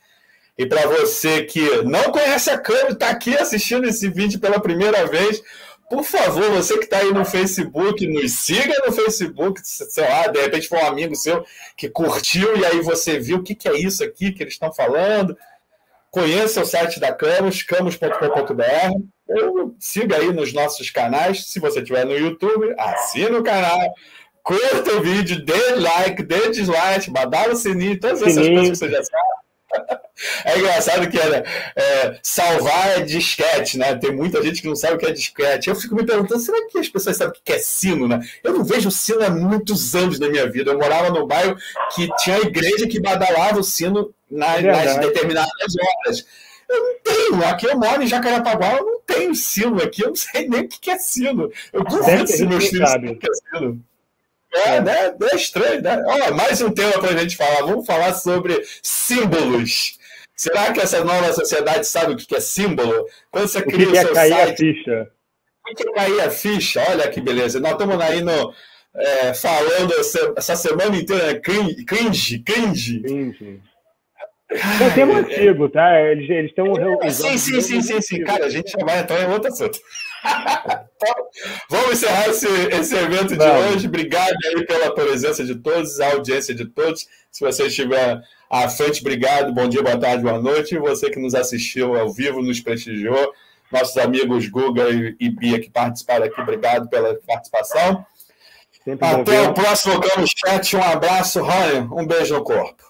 E para você que não conhece a câmera, está aqui assistindo esse vídeo pela primeira vez, por favor, você que está aí no Facebook, nos siga no Facebook, sei lá, de repente foi um amigo seu que curtiu e aí você viu o que, que é isso aqui que eles estão falando. Conheça o site da Camus, camus.com.br, ou siga aí nos nossos canais. Se você estiver no YouTube, assina o canal curta o vídeo, dê like, dê dislike, badala o sininho, todas essas coisas que você já sabe. É engraçado que era, é, salvar é disquete, né? Tem muita gente que não sabe o que é disquete. Eu fico me perguntando, será que as pessoas sabem o que é sino, né? Eu não vejo sino há muitos anos na minha vida. Eu morava no bairro que tinha igreja que badalava o sino nas, é nas determinadas horas. Eu não tenho. Aqui eu moro em Jacarepaguá, eu não tenho sino aqui, eu não sei nem o que é sino. Eu duvido se meus filhos sabem o que é sino. É, né? É estranho, né? Olha, mais um tema para a gente falar. Vamos falar sobre símbolos. Será que essa nova sociedade sabe o que é símbolo? Quando você cria o, que o é seu cair site... a ficha? O que é cair a ficha? Olha que beleza. Nós estamos aí no, é, falando essa semana inteira né? cringe, cringe. cringe. cringe. É um tema antigo, tá? Eles, eles têm um. Sim, sim, sim, sim, sim. Cara, a gente já vai entrar em outro assunto. Vamos encerrar esse, esse evento de hoje. Obrigado aí pela presença de todos, a audiência de todos. Se você estiver à frente, obrigado. Bom dia, boa tarde, boa noite. E você que nos assistiu ao vivo, nos prestigiou. Nossos amigos Guga e, Bia que participaram aqui, obrigado pela participação. Sempre Até o próximo Camus Chat. Um abraço, Ryan. Um beijo no corpo.